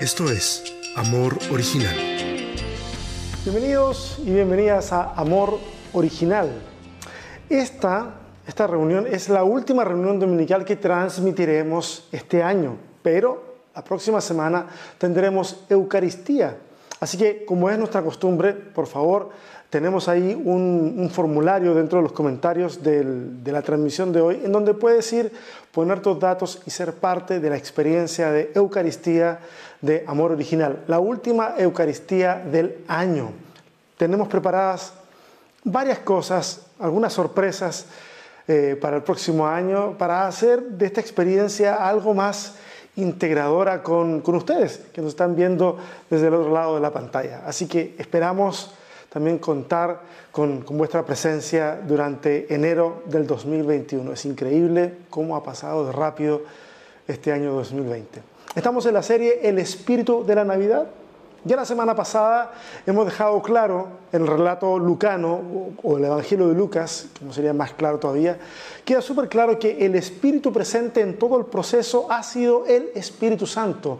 Esto es Amor Original. Bienvenidos y bienvenidas a Amor Original. Esta, esta reunión es la última reunión dominical que transmitiremos este año, pero la próxima semana tendremos Eucaristía. Así que, como es nuestra costumbre, por favor, tenemos ahí un, formulario dentro de los comentarios de la transmisión de hoy, en donde puedes ir, poner tus datos y ser parte de la experiencia de Eucaristía de Amor Original, la última Eucaristía del año. Tenemos preparadas varias cosas, algunas sorpresas eh, para el próximo año, para hacer de esta experiencia algo más integradora con, con ustedes, que nos están viendo desde el otro lado de la pantalla. Así que esperamos también contar con, vuestra presencia durante enero del 2021. Es increíble cómo ha pasado de rápido este año 2020. Estamos en la serie El espíritu de la Navidad. Ya la semana pasada hemos dejado claro el relato lucano o el Evangelio de Lucas, como sería más claro todavía, queda súper claro que el espíritu presente en todo el proceso ha sido el Espíritu Santo,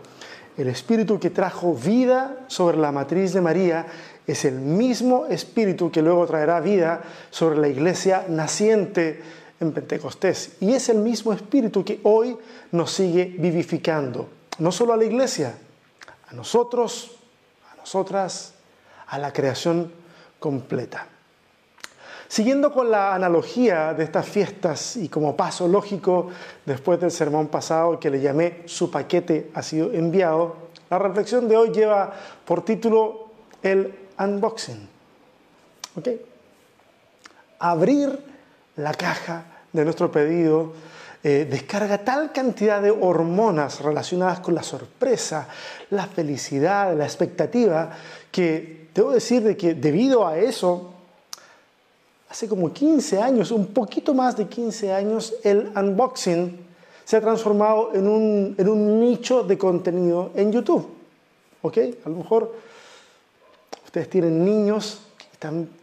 el espíritu que trajo vida sobre la matriz de María es el mismo espíritu que luego traerá vida sobre la iglesia naciente en Pentecostés. Y es el mismo espíritu que hoy nos sigue vivificando, no solo a la iglesia, a nosotros, a nosotras, a la creación completa. Siguiendo con la analogía de estas fiestas y como paso lógico después del sermón pasado que le llamé Su paquete ha sido enviado, la reflexión de hoy lleva por título El unboxing. ¿Ok? Abrir la caja de nuestro pedido eh, descarga tal cantidad de hormonas relacionadas con la sorpresa, la felicidad, la expectativa, que debo decir de que debido a eso, hace como 15 años, un poquito más de 15 años, el unboxing se ha transformado en un, en un nicho de contenido en YouTube. ¿Ok? A lo mejor Ustedes tienen niños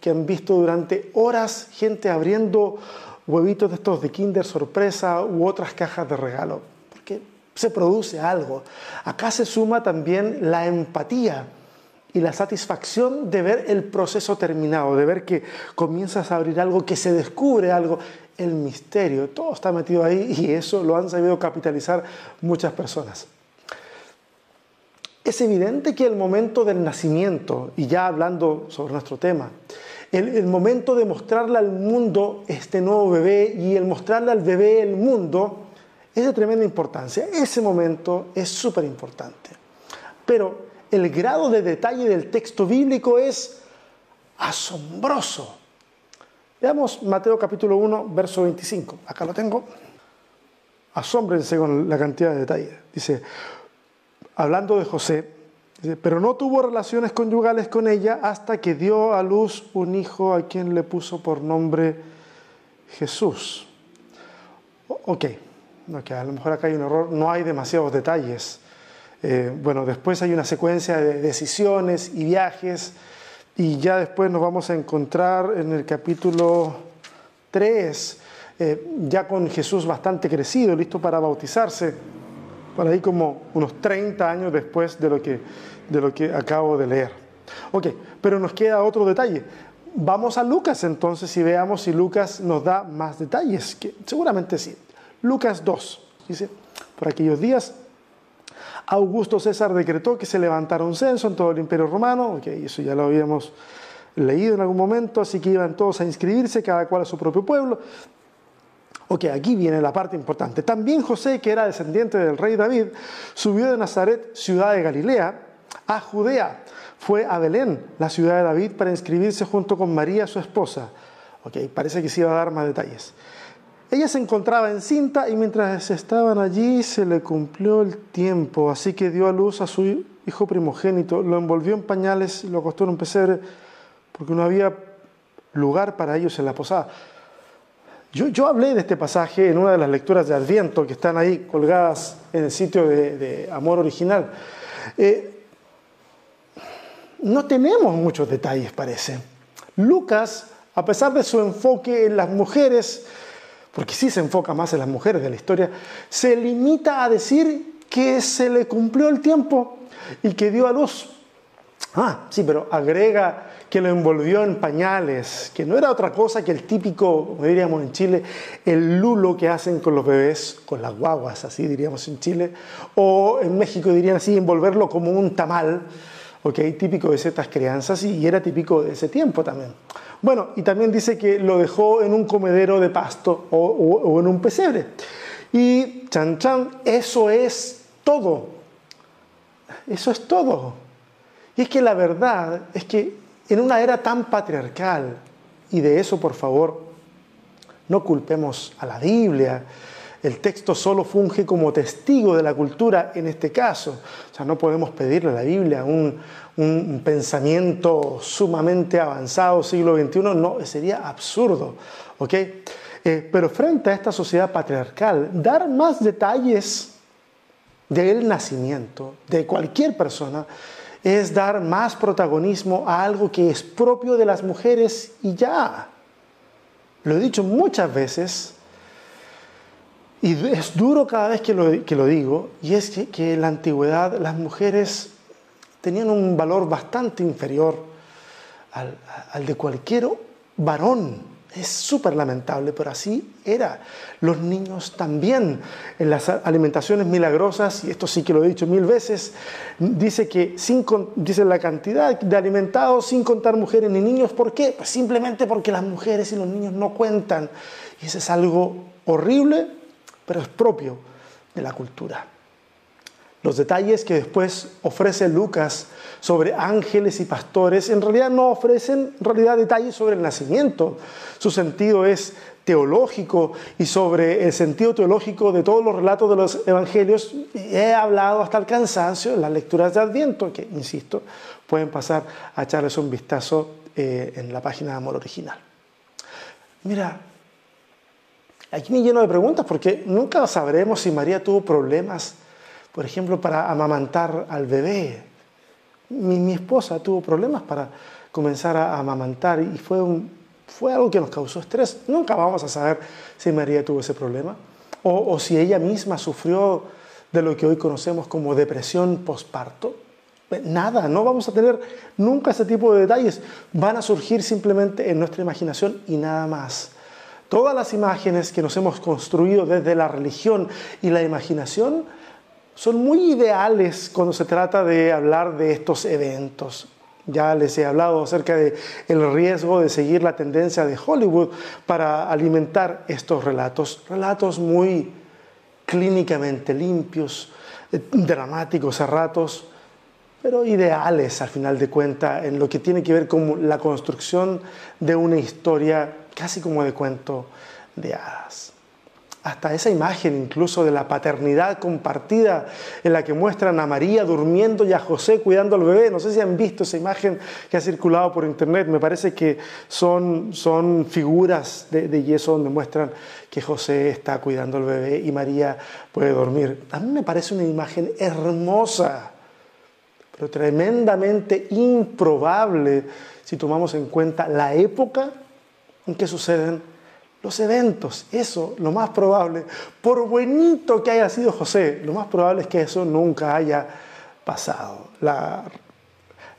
que han visto durante horas gente abriendo huevitos de estos de Kinder sorpresa u otras cajas de regalo, porque se produce algo. Acá se suma también la empatía y la satisfacción de ver el proceso terminado, de ver que comienzas a abrir algo, que se descubre algo, el misterio, todo está metido ahí y eso lo han sabido capitalizar muchas personas. Es evidente que el momento del nacimiento, y ya hablando sobre nuestro tema, el, momento de mostrarle al mundo este nuevo bebé y el mostrarle al bebé el mundo es de tremenda importancia. Ese momento es súper importante. Pero el grado de detalle del texto bíblico es asombroso. Veamos Mateo capítulo 1, verso 25. Acá lo tengo. Asómbrense con la cantidad de detalle. Dice, hablando de José, pero no tuvo relaciones conyugales con ella hasta que dio a luz un hijo a quien le puso por nombre Jesús. Ok, okay a lo mejor acá hay un error, no hay demasiados detalles. Eh, bueno, después hay una secuencia de decisiones y viajes y ya después nos vamos a encontrar en el capítulo 3, eh, ya con Jesús bastante crecido, listo para bautizarse por ahí como unos 30 años después de lo que, de lo que acabo de leer. Ok, pero nos queda otro detalle. Vamos a Lucas entonces y veamos si Lucas nos da más detalles, que seguramente sí. Lucas 2, dice, por aquellos días Augusto César decretó que se levantara un censo en todo el imperio romano, ok, eso ya lo habíamos leído en algún momento, así que iban todos a inscribirse, cada cual a su propio pueblo. Ok, aquí viene la parte importante. También José, que era descendiente del rey David, subió de Nazaret, ciudad de Galilea, a Judea. Fue a Belén, la ciudad de David, para inscribirse junto con María, su esposa. Ok, parece que se iba a dar más detalles. Ella se encontraba encinta y mientras estaban allí se le cumplió el tiempo, así que dio a luz a su hijo primogénito, lo envolvió en pañales y lo acostó en un pesebre porque no había lugar para ellos en la posada. Yo, hablé de este pasaje en una de las lecturas de Adviento que están ahí colgadas en el sitio de, Amor Original. Eh, no tenemos muchos detalles, parece. Lucas, a pesar de su enfoque en las mujeres, porque sí se enfoca más en las mujeres de la historia, se limita a decir que se le cumplió el tiempo y que dio a luz. Ah, sí, pero agrega que lo envolvió en pañales, que no era otra cosa que el típico, como diríamos en Chile, el lulo que hacen con los bebés, con las guaguas, así diríamos en Chile, o en México dirían así, envolverlo como un tamal, ok, típico de ciertas crianzas y era típico de ese tiempo también. Bueno, y también dice que lo dejó en un comedero de pasto o, o en un pesebre. Y chan chan, eso es todo. Eso es todo. Y es que la verdad es que en una era tan patriarcal, y de eso por favor no culpemos a la Biblia, el texto solo funge como testigo de la cultura en este caso. O sea, no podemos pedirle a la Biblia un, pensamiento sumamente avanzado, siglo XXI, no, sería absurdo. ¿ok? Eh, pero frente a esta sociedad patriarcal, dar más detalles del nacimiento de cualquier persona es dar más protagonismo a algo que es propio de las mujeres y ya. Lo he dicho muchas veces y es duro cada vez que lo, que lo digo y es que, que en la antigüedad las mujeres tenían un valor bastante inferior al, al de cualquier varón. Es súper lamentable, pero así era. Los niños también, en las alimentaciones milagrosas, y esto sí que lo he dicho mil veces, dice que sin, dice la cantidad de alimentados sin contar mujeres ni niños. ¿Por qué? Pues simplemente porque las mujeres y los niños no cuentan. Y eso es algo horrible, pero es propio de la cultura. Los detalles que después ofrece Lucas sobre ángeles y pastores en realidad no ofrecen en realidad detalles sobre el nacimiento. Su sentido es teológico y sobre el sentido teológico de todos los relatos de los evangelios he hablado hasta el cansancio en las lecturas de Adviento, que, insisto, pueden pasar a echarles un vistazo eh, en la página de Amor Original. Mira, aquí me lleno de preguntas porque nunca sabremos si María tuvo problemas por ejemplo, para amamantar al bebé. Mi, esposa tuvo problemas para comenzar a amamantar y fue, un, fue algo que nos causó estrés. Nunca vamos a saber si María tuvo ese problema o, o si ella misma sufrió de lo que hoy conocemos como depresión postparto. Nada, no vamos a tener nunca ese tipo de detalles. Van a surgir simplemente en nuestra imaginación y nada más. Todas las imágenes que nos hemos construido desde la religión y la imaginación son muy ideales cuando se trata de hablar de estos eventos. Ya les he hablado acerca del el riesgo de seguir la tendencia de Hollywood para alimentar estos relatos, relatos muy clínicamente limpios, eh, dramáticos a ratos, pero ideales al final de cuentas en lo que tiene que ver con la construcción de una historia casi como de cuento de hadas hasta esa imagen incluso de la paternidad compartida en la que muestran a María durmiendo y a José cuidando al bebé. No sé si han visto esa imagen que ha circulado por internet. Me parece que son, son figuras de, de yeso donde muestran que José está cuidando al bebé y María puede dormir. A mí me parece una imagen hermosa, pero tremendamente improbable si tomamos en cuenta la época en que suceden los eventos, eso, lo más probable, por buenito que haya sido José, lo más probable es que eso nunca haya pasado. La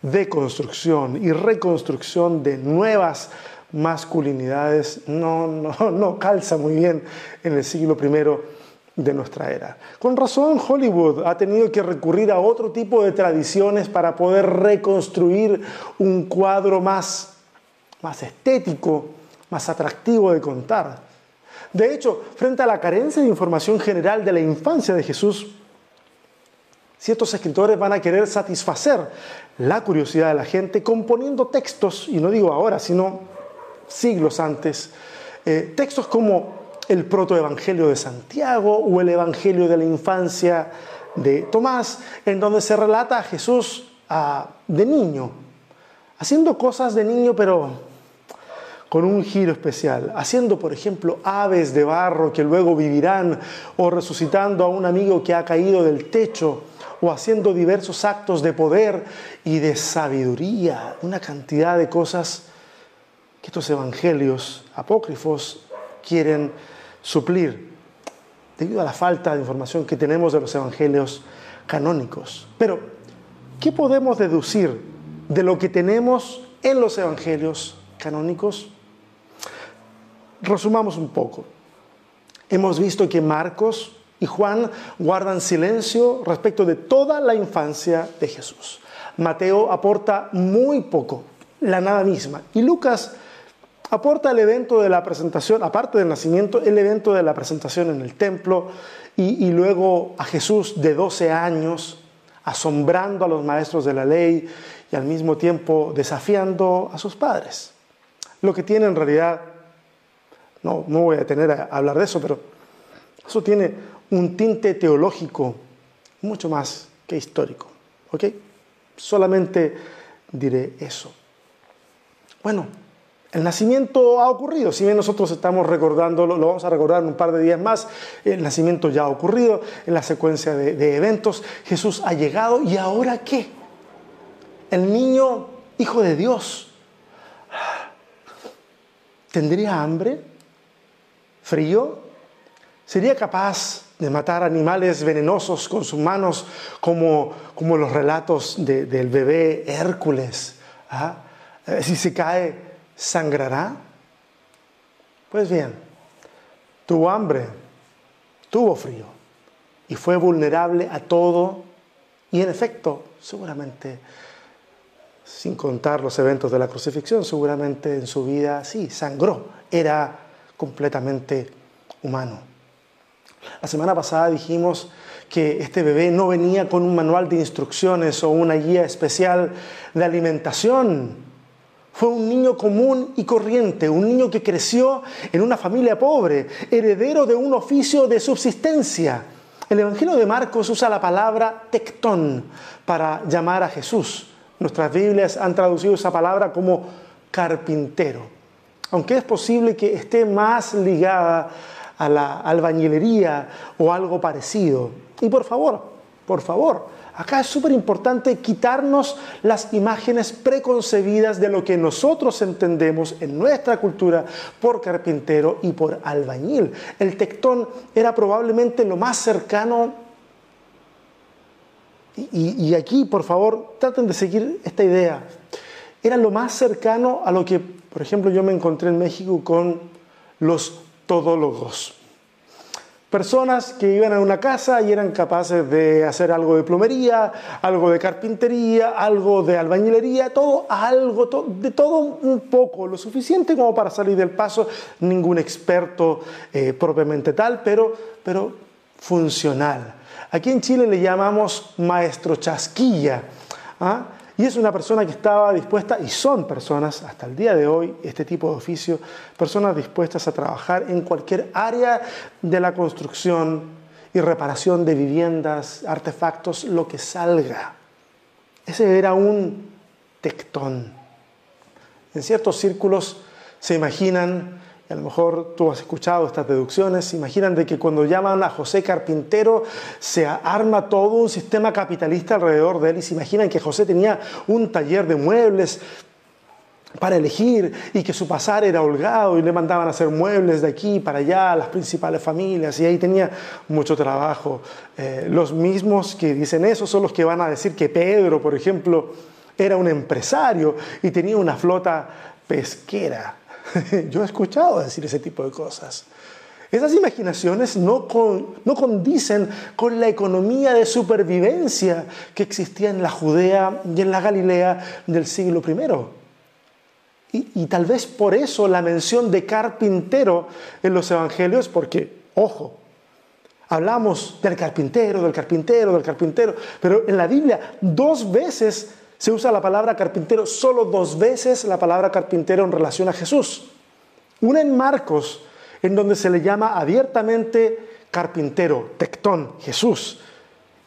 deconstrucción y reconstrucción de nuevas masculinidades no, no, no calza muy bien en el siglo I de nuestra era. Con razón, Hollywood ha tenido que recurrir a otro tipo de tradiciones para poder reconstruir un cuadro más, más estético, más atractivo de contar. De hecho, frente a la carencia de información general de la infancia de Jesús, ciertos escritores van a querer satisfacer la curiosidad de la gente componiendo textos, y no digo ahora, sino siglos antes, eh, textos como el protoevangelio de Santiago o el evangelio de la infancia de Tomás, en donde se relata a Jesús de niño, haciendo cosas de niño, pero con un giro especial, haciendo, por ejemplo, aves de barro que luego vivirán, o resucitando a un amigo que ha caído del techo, o haciendo diversos actos de poder y de sabiduría, una cantidad de cosas que estos evangelios apócrifos quieren suplir. debido a la falta de información que tenemos de los evangelios canónicos. Pero, ¿qué podemos deducir de lo que tenemos en los evangelios canónicos? Resumamos un poco. Hemos visto que Marcos y Juan guardan silencio respecto de toda la infancia de Jesús. Mateo aporta muy poco, la nada misma. Y Lucas aporta el evento de la presentación, aparte del nacimiento, el evento de la presentación en el templo y, luego a Jesús de 12 años asombrando a los maestros de la ley y al mismo tiempo desafiando a sus padres. Lo que tiene en realidad, no, no voy a tener a hablar de eso, pero eso tiene un tinte teológico mucho más que histórico. ¿Ok? Solamente diré eso. Bueno, el nacimiento ha ocurrido, si bien nosotros estamos recordándolo, lo vamos a recordar en un par de días más, el nacimiento ya ha ocurrido en la secuencia de, eventos, Jesús ha llegado y ahora qué? El niño, hijo de Dios, ¿tendría hambre? ¿Frío? ¿Sería capaz de matar animales venenosos con sus manos como, como los relatos del bebé Hércules? ¿Ah? Eh, si se cae sangrará? Pues bien, tuvo hambre, tuvo frío y fue vulnerable a todo y en efecto, seguramente, sin contar los eventos de la crucifixión, seguramente en su vida sí, sangró, era completamente humano. La semana pasada dijimos que este bebé no venía con un manual de instrucciones o una guía especial de alimentación fue un niño común y corriente, un niño que creció en una familia pobre, heredero de un oficio de subsistencia. El Evangelio de Marcos usa la palabra tectón para llamar a Jesús. Nuestras Biblias han traducido esa palabra como carpintero, aunque es posible que esté más ligada a la albañilería o algo parecido. Y por favor, por favor, Acá es súper importante quitarnos las imágenes preconcebidas de lo que nosotros entendemos en nuestra cultura por carpintero y por albañil. El tectón era probablemente lo más cercano, y, aquí por favor traten de seguir esta idea, era lo más cercano a lo que, por ejemplo, yo me encontré en México con los todólogos personas que iban a una casa y eran capaces de hacer algo de plomería, algo de carpintería, algo de albañilería, todo, algo, de todo un poco, lo suficiente como para salir del paso, ningún experto eh, propiamente tal, pero, pero funcional. Aquí en Chile le llamamos maestro chasquilla. ¿ah? Y es una persona que estaba dispuesta, y son personas hasta el día de hoy, este tipo de oficio, personas dispuestas a trabajar en cualquier área de la construcción y reparación de viviendas, artefactos, lo que salga. Ese era un tectón. En ciertos círculos se imaginan a lo mejor tú has escuchado estas deducciones, imaginan de que cuando llaman a José Carpintero se arma todo un sistema capitalista alrededor de él y se imaginan que José tenía un taller de muebles para elegir y que su pasar era holgado y le mandaban a hacer muebles de aquí para allá a las principales familias y ahí tenía mucho trabajo. Eh, los mismos que dicen eso son los que van a decir que Pedro, por ejemplo, era un empresario y tenía una flota pesquera. Yo he escuchado decir ese tipo de cosas. Esas imaginaciones no, no condicen con la economía de supervivencia que existía en la Judea y en la Galilea del siglo I. Y, y, tal vez por eso la mención de carpintero en los evangelios, porque, ojo, hablamos del carpintero, del carpintero, del carpintero, pero en la Biblia dos veces se usa la palabra carpintero, solo dos veces la palabra carpintero en relación a Jesús. Una en Marcos, en donde se le llama abiertamente carpintero, tectón, Jesús.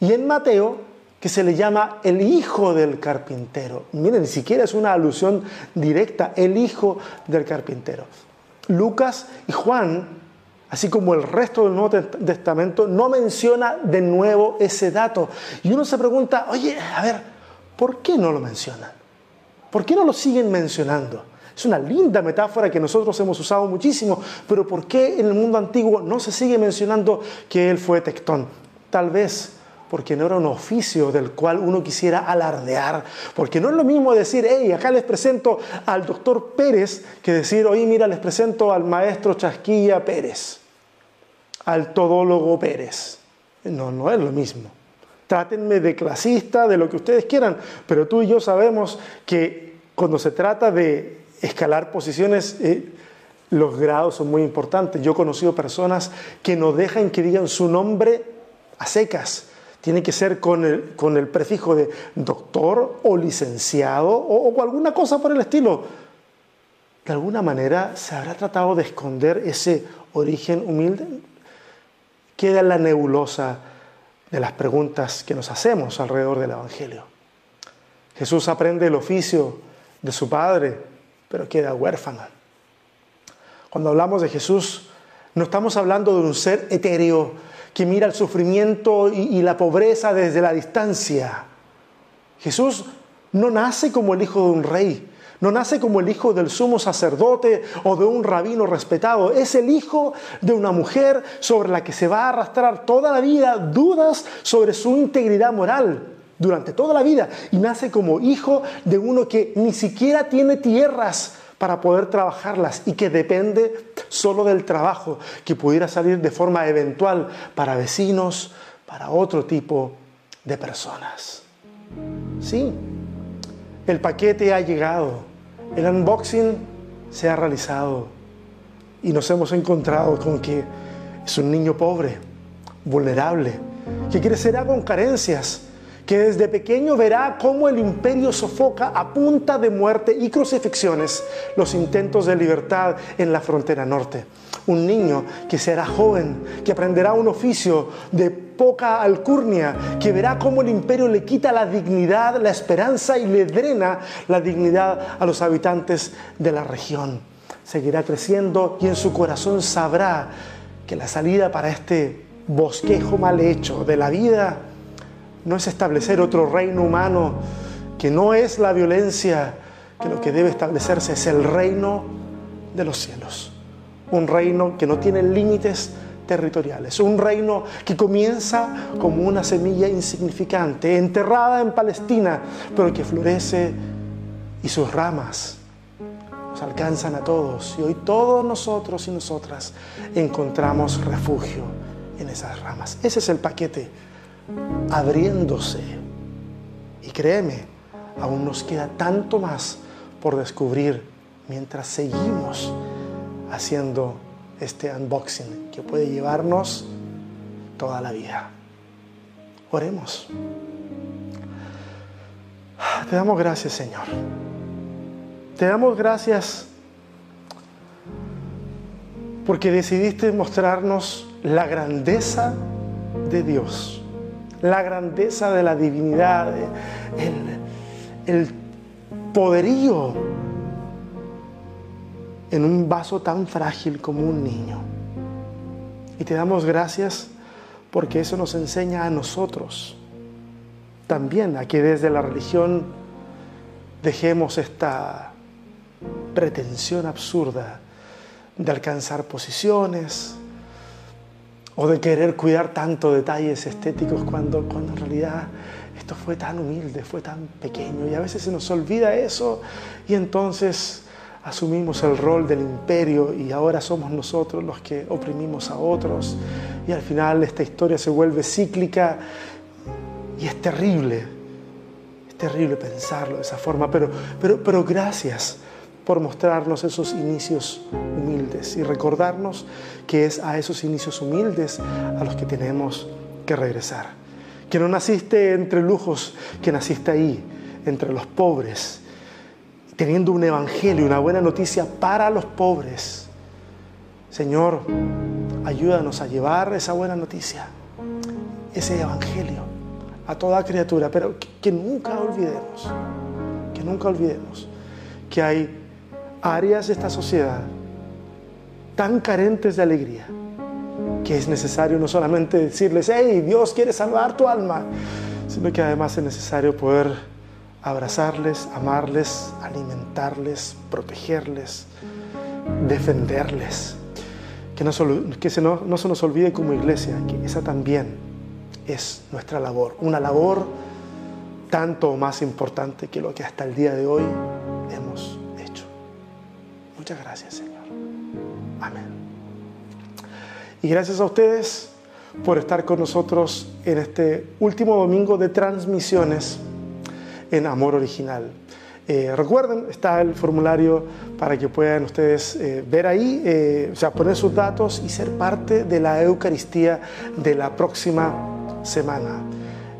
Y en Mateo, que se le llama el hijo del carpintero. Miren, ni siquiera es una alusión directa, el hijo del carpintero. Lucas y Juan, así como el resto del Nuevo Testamento, no menciona de nuevo ese dato. Y uno se pregunta, oye, a ver, ¿Por qué no lo mencionan? ¿Por qué no lo siguen mencionando? Es una linda metáfora que nosotros hemos usado muchísimo, pero ¿por qué en el mundo antiguo no se sigue mencionando que él fue tectón? Tal vez porque no era un oficio del cual uno quisiera alardear, porque no es lo mismo decir, hey, acá les presento al doctor Pérez, que decir, oye, mira, les presento al maestro Chasquilla Pérez, al todólogo Pérez. No, no es lo mismo. Trátenme de clasista, de lo que ustedes quieran, pero tú y yo sabemos que cuando se trata de escalar posiciones, eh, los grados son muy importantes. Yo he conocido personas que no dejan que digan su nombre a secas tiene que ser con el, con el prefijo de doctor o licenciado o, o alguna cosa por el estilo. De alguna manera se habrá tratado de esconder ese origen humilde. Queda la nebulosa de las preguntas que nos hacemos alrededor del Evangelio. Jesús aprende el oficio de su Padre, pero queda huérfano. Cuando hablamos de Jesús, no estamos hablando de un ser etéreo que mira el sufrimiento y, la pobreza desde la distancia. Jesús no nace como el hijo de un rey, no nace como el hijo del sumo sacerdote o de un rabino respetado. Es el hijo de una mujer sobre la que se va a arrastrar toda la vida dudas sobre su integridad moral durante toda la vida. Y nace como hijo de uno que ni siquiera tiene tierras para poder trabajarlas y que depende solo del trabajo que pudiera salir de forma eventual para vecinos, para otro tipo de personas. Sí, el paquete ha llegado, el unboxing se ha realizado y nos hemos encontrado con que es un niño pobre, vulnerable, que ser con carencias, que desde pequeño verá cómo el imperio sofoca a punta de muerte y crucifixiones los intentos de libertad en la frontera norte. Un niño que será joven, que aprenderá un oficio de poca alcurnia, que verá cómo el imperio le quita la dignidad, la esperanza y le drena la dignidad a los habitantes de la región. Seguirá creciendo y en su corazón sabrá que la salida para este bosquejo mal hecho de la vida no es establecer otro reino humano que no es la violencia, que lo que debe establecerse es el reino de los cielos. Un reino que no tiene límites territoriales, un reino que comienza como una semilla insignificante, enterrada en Palestina, pero que florece y sus ramas nos alcanzan a todos. Y hoy todos nosotros y nosotras encontramos refugio en esas ramas. Ese es el paquete abriéndose. Y créeme, aún nos queda tanto más por descubrir mientras seguimos haciendo este unboxing que puede llevarnos toda la vida. Oremos. Te damos gracias, Señor. Te damos gracias porque decidiste mostrarnos la grandeza de Dios la grandeza de la divinidad, el, el poderío en un vaso tan frágil como un niño. Y te damos gracias porque eso nos enseña a nosotros también a que desde la religión dejemos esta pretensión absurda de alcanzar posiciones, o de querer cuidar tanto detalles estéticos cuando, cuando en realidad esto fue tan humilde, fue tan pequeño y a veces se nos olvida eso y entonces asumimos el rol del imperio y ahora somos nosotros los que oprimimos a otros y al final esta historia se vuelve cíclica y es terrible, es terrible pensarlo de esa forma, pero, pero, pero gracias por mostrarnos esos inicios humildes y recordarnos que es a esos inicios humildes a los que tenemos que regresar. Que no naciste entre lujos, que naciste ahí, entre los pobres, teniendo un evangelio, una buena noticia para los pobres. Señor, ayúdanos a llevar esa buena noticia, ese evangelio a toda criatura, pero que, que nunca olvidemos, que nunca olvidemos que hay áreas de esta sociedad tan carentes de alegría que es necesario no solamente decirles, hey, Dios quiere salvar tu alma, sino que además es necesario poder abrazarles, amarles, alimentarles, protegerles, defenderles. Que, no, que se no, no se nos olvide como iglesia que esa también es nuestra labor, una labor tanto más importante que lo que hasta el día de hoy hemos hecho. Muchas gracias, Señor. Amén. Y gracias a ustedes por estar con nosotros en este último domingo de transmisiones en Amor Original. Eh, recuerden, está el formulario para que puedan ustedes eh, ver ahí, eh, o sea, poner sus datos y ser parte de la Eucaristía de la próxima semana.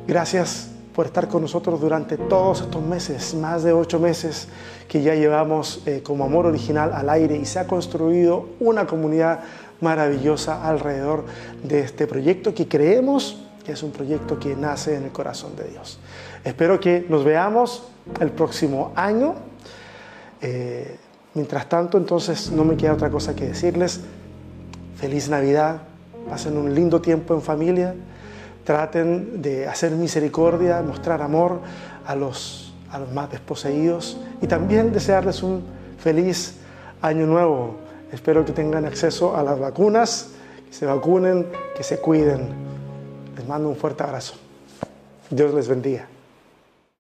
Gracias por estar con nosotros durante todos estos meses, más de ocho meses que ya llevamos como Amor Original al aire y se ha construido una comunidad maravillosa alrededor de este proyecto que creemos es un proyecto que nace en el corazón de Dios. Espero que nos veamos el próximo año. Eh, mientras tanto, entonces no me queda otra cosa que decirles. Feliz Navidad, pasen un lindo tiempo en familia, traten de hacer misericordia, mostrar amor a los, a los más desposeídos y también desearles un feliz año nuevo. Espero que tengan acceso a las vacunas, que se vacunen, que se cuiden. Mando un fuerte abrazo. Dios les bendiga.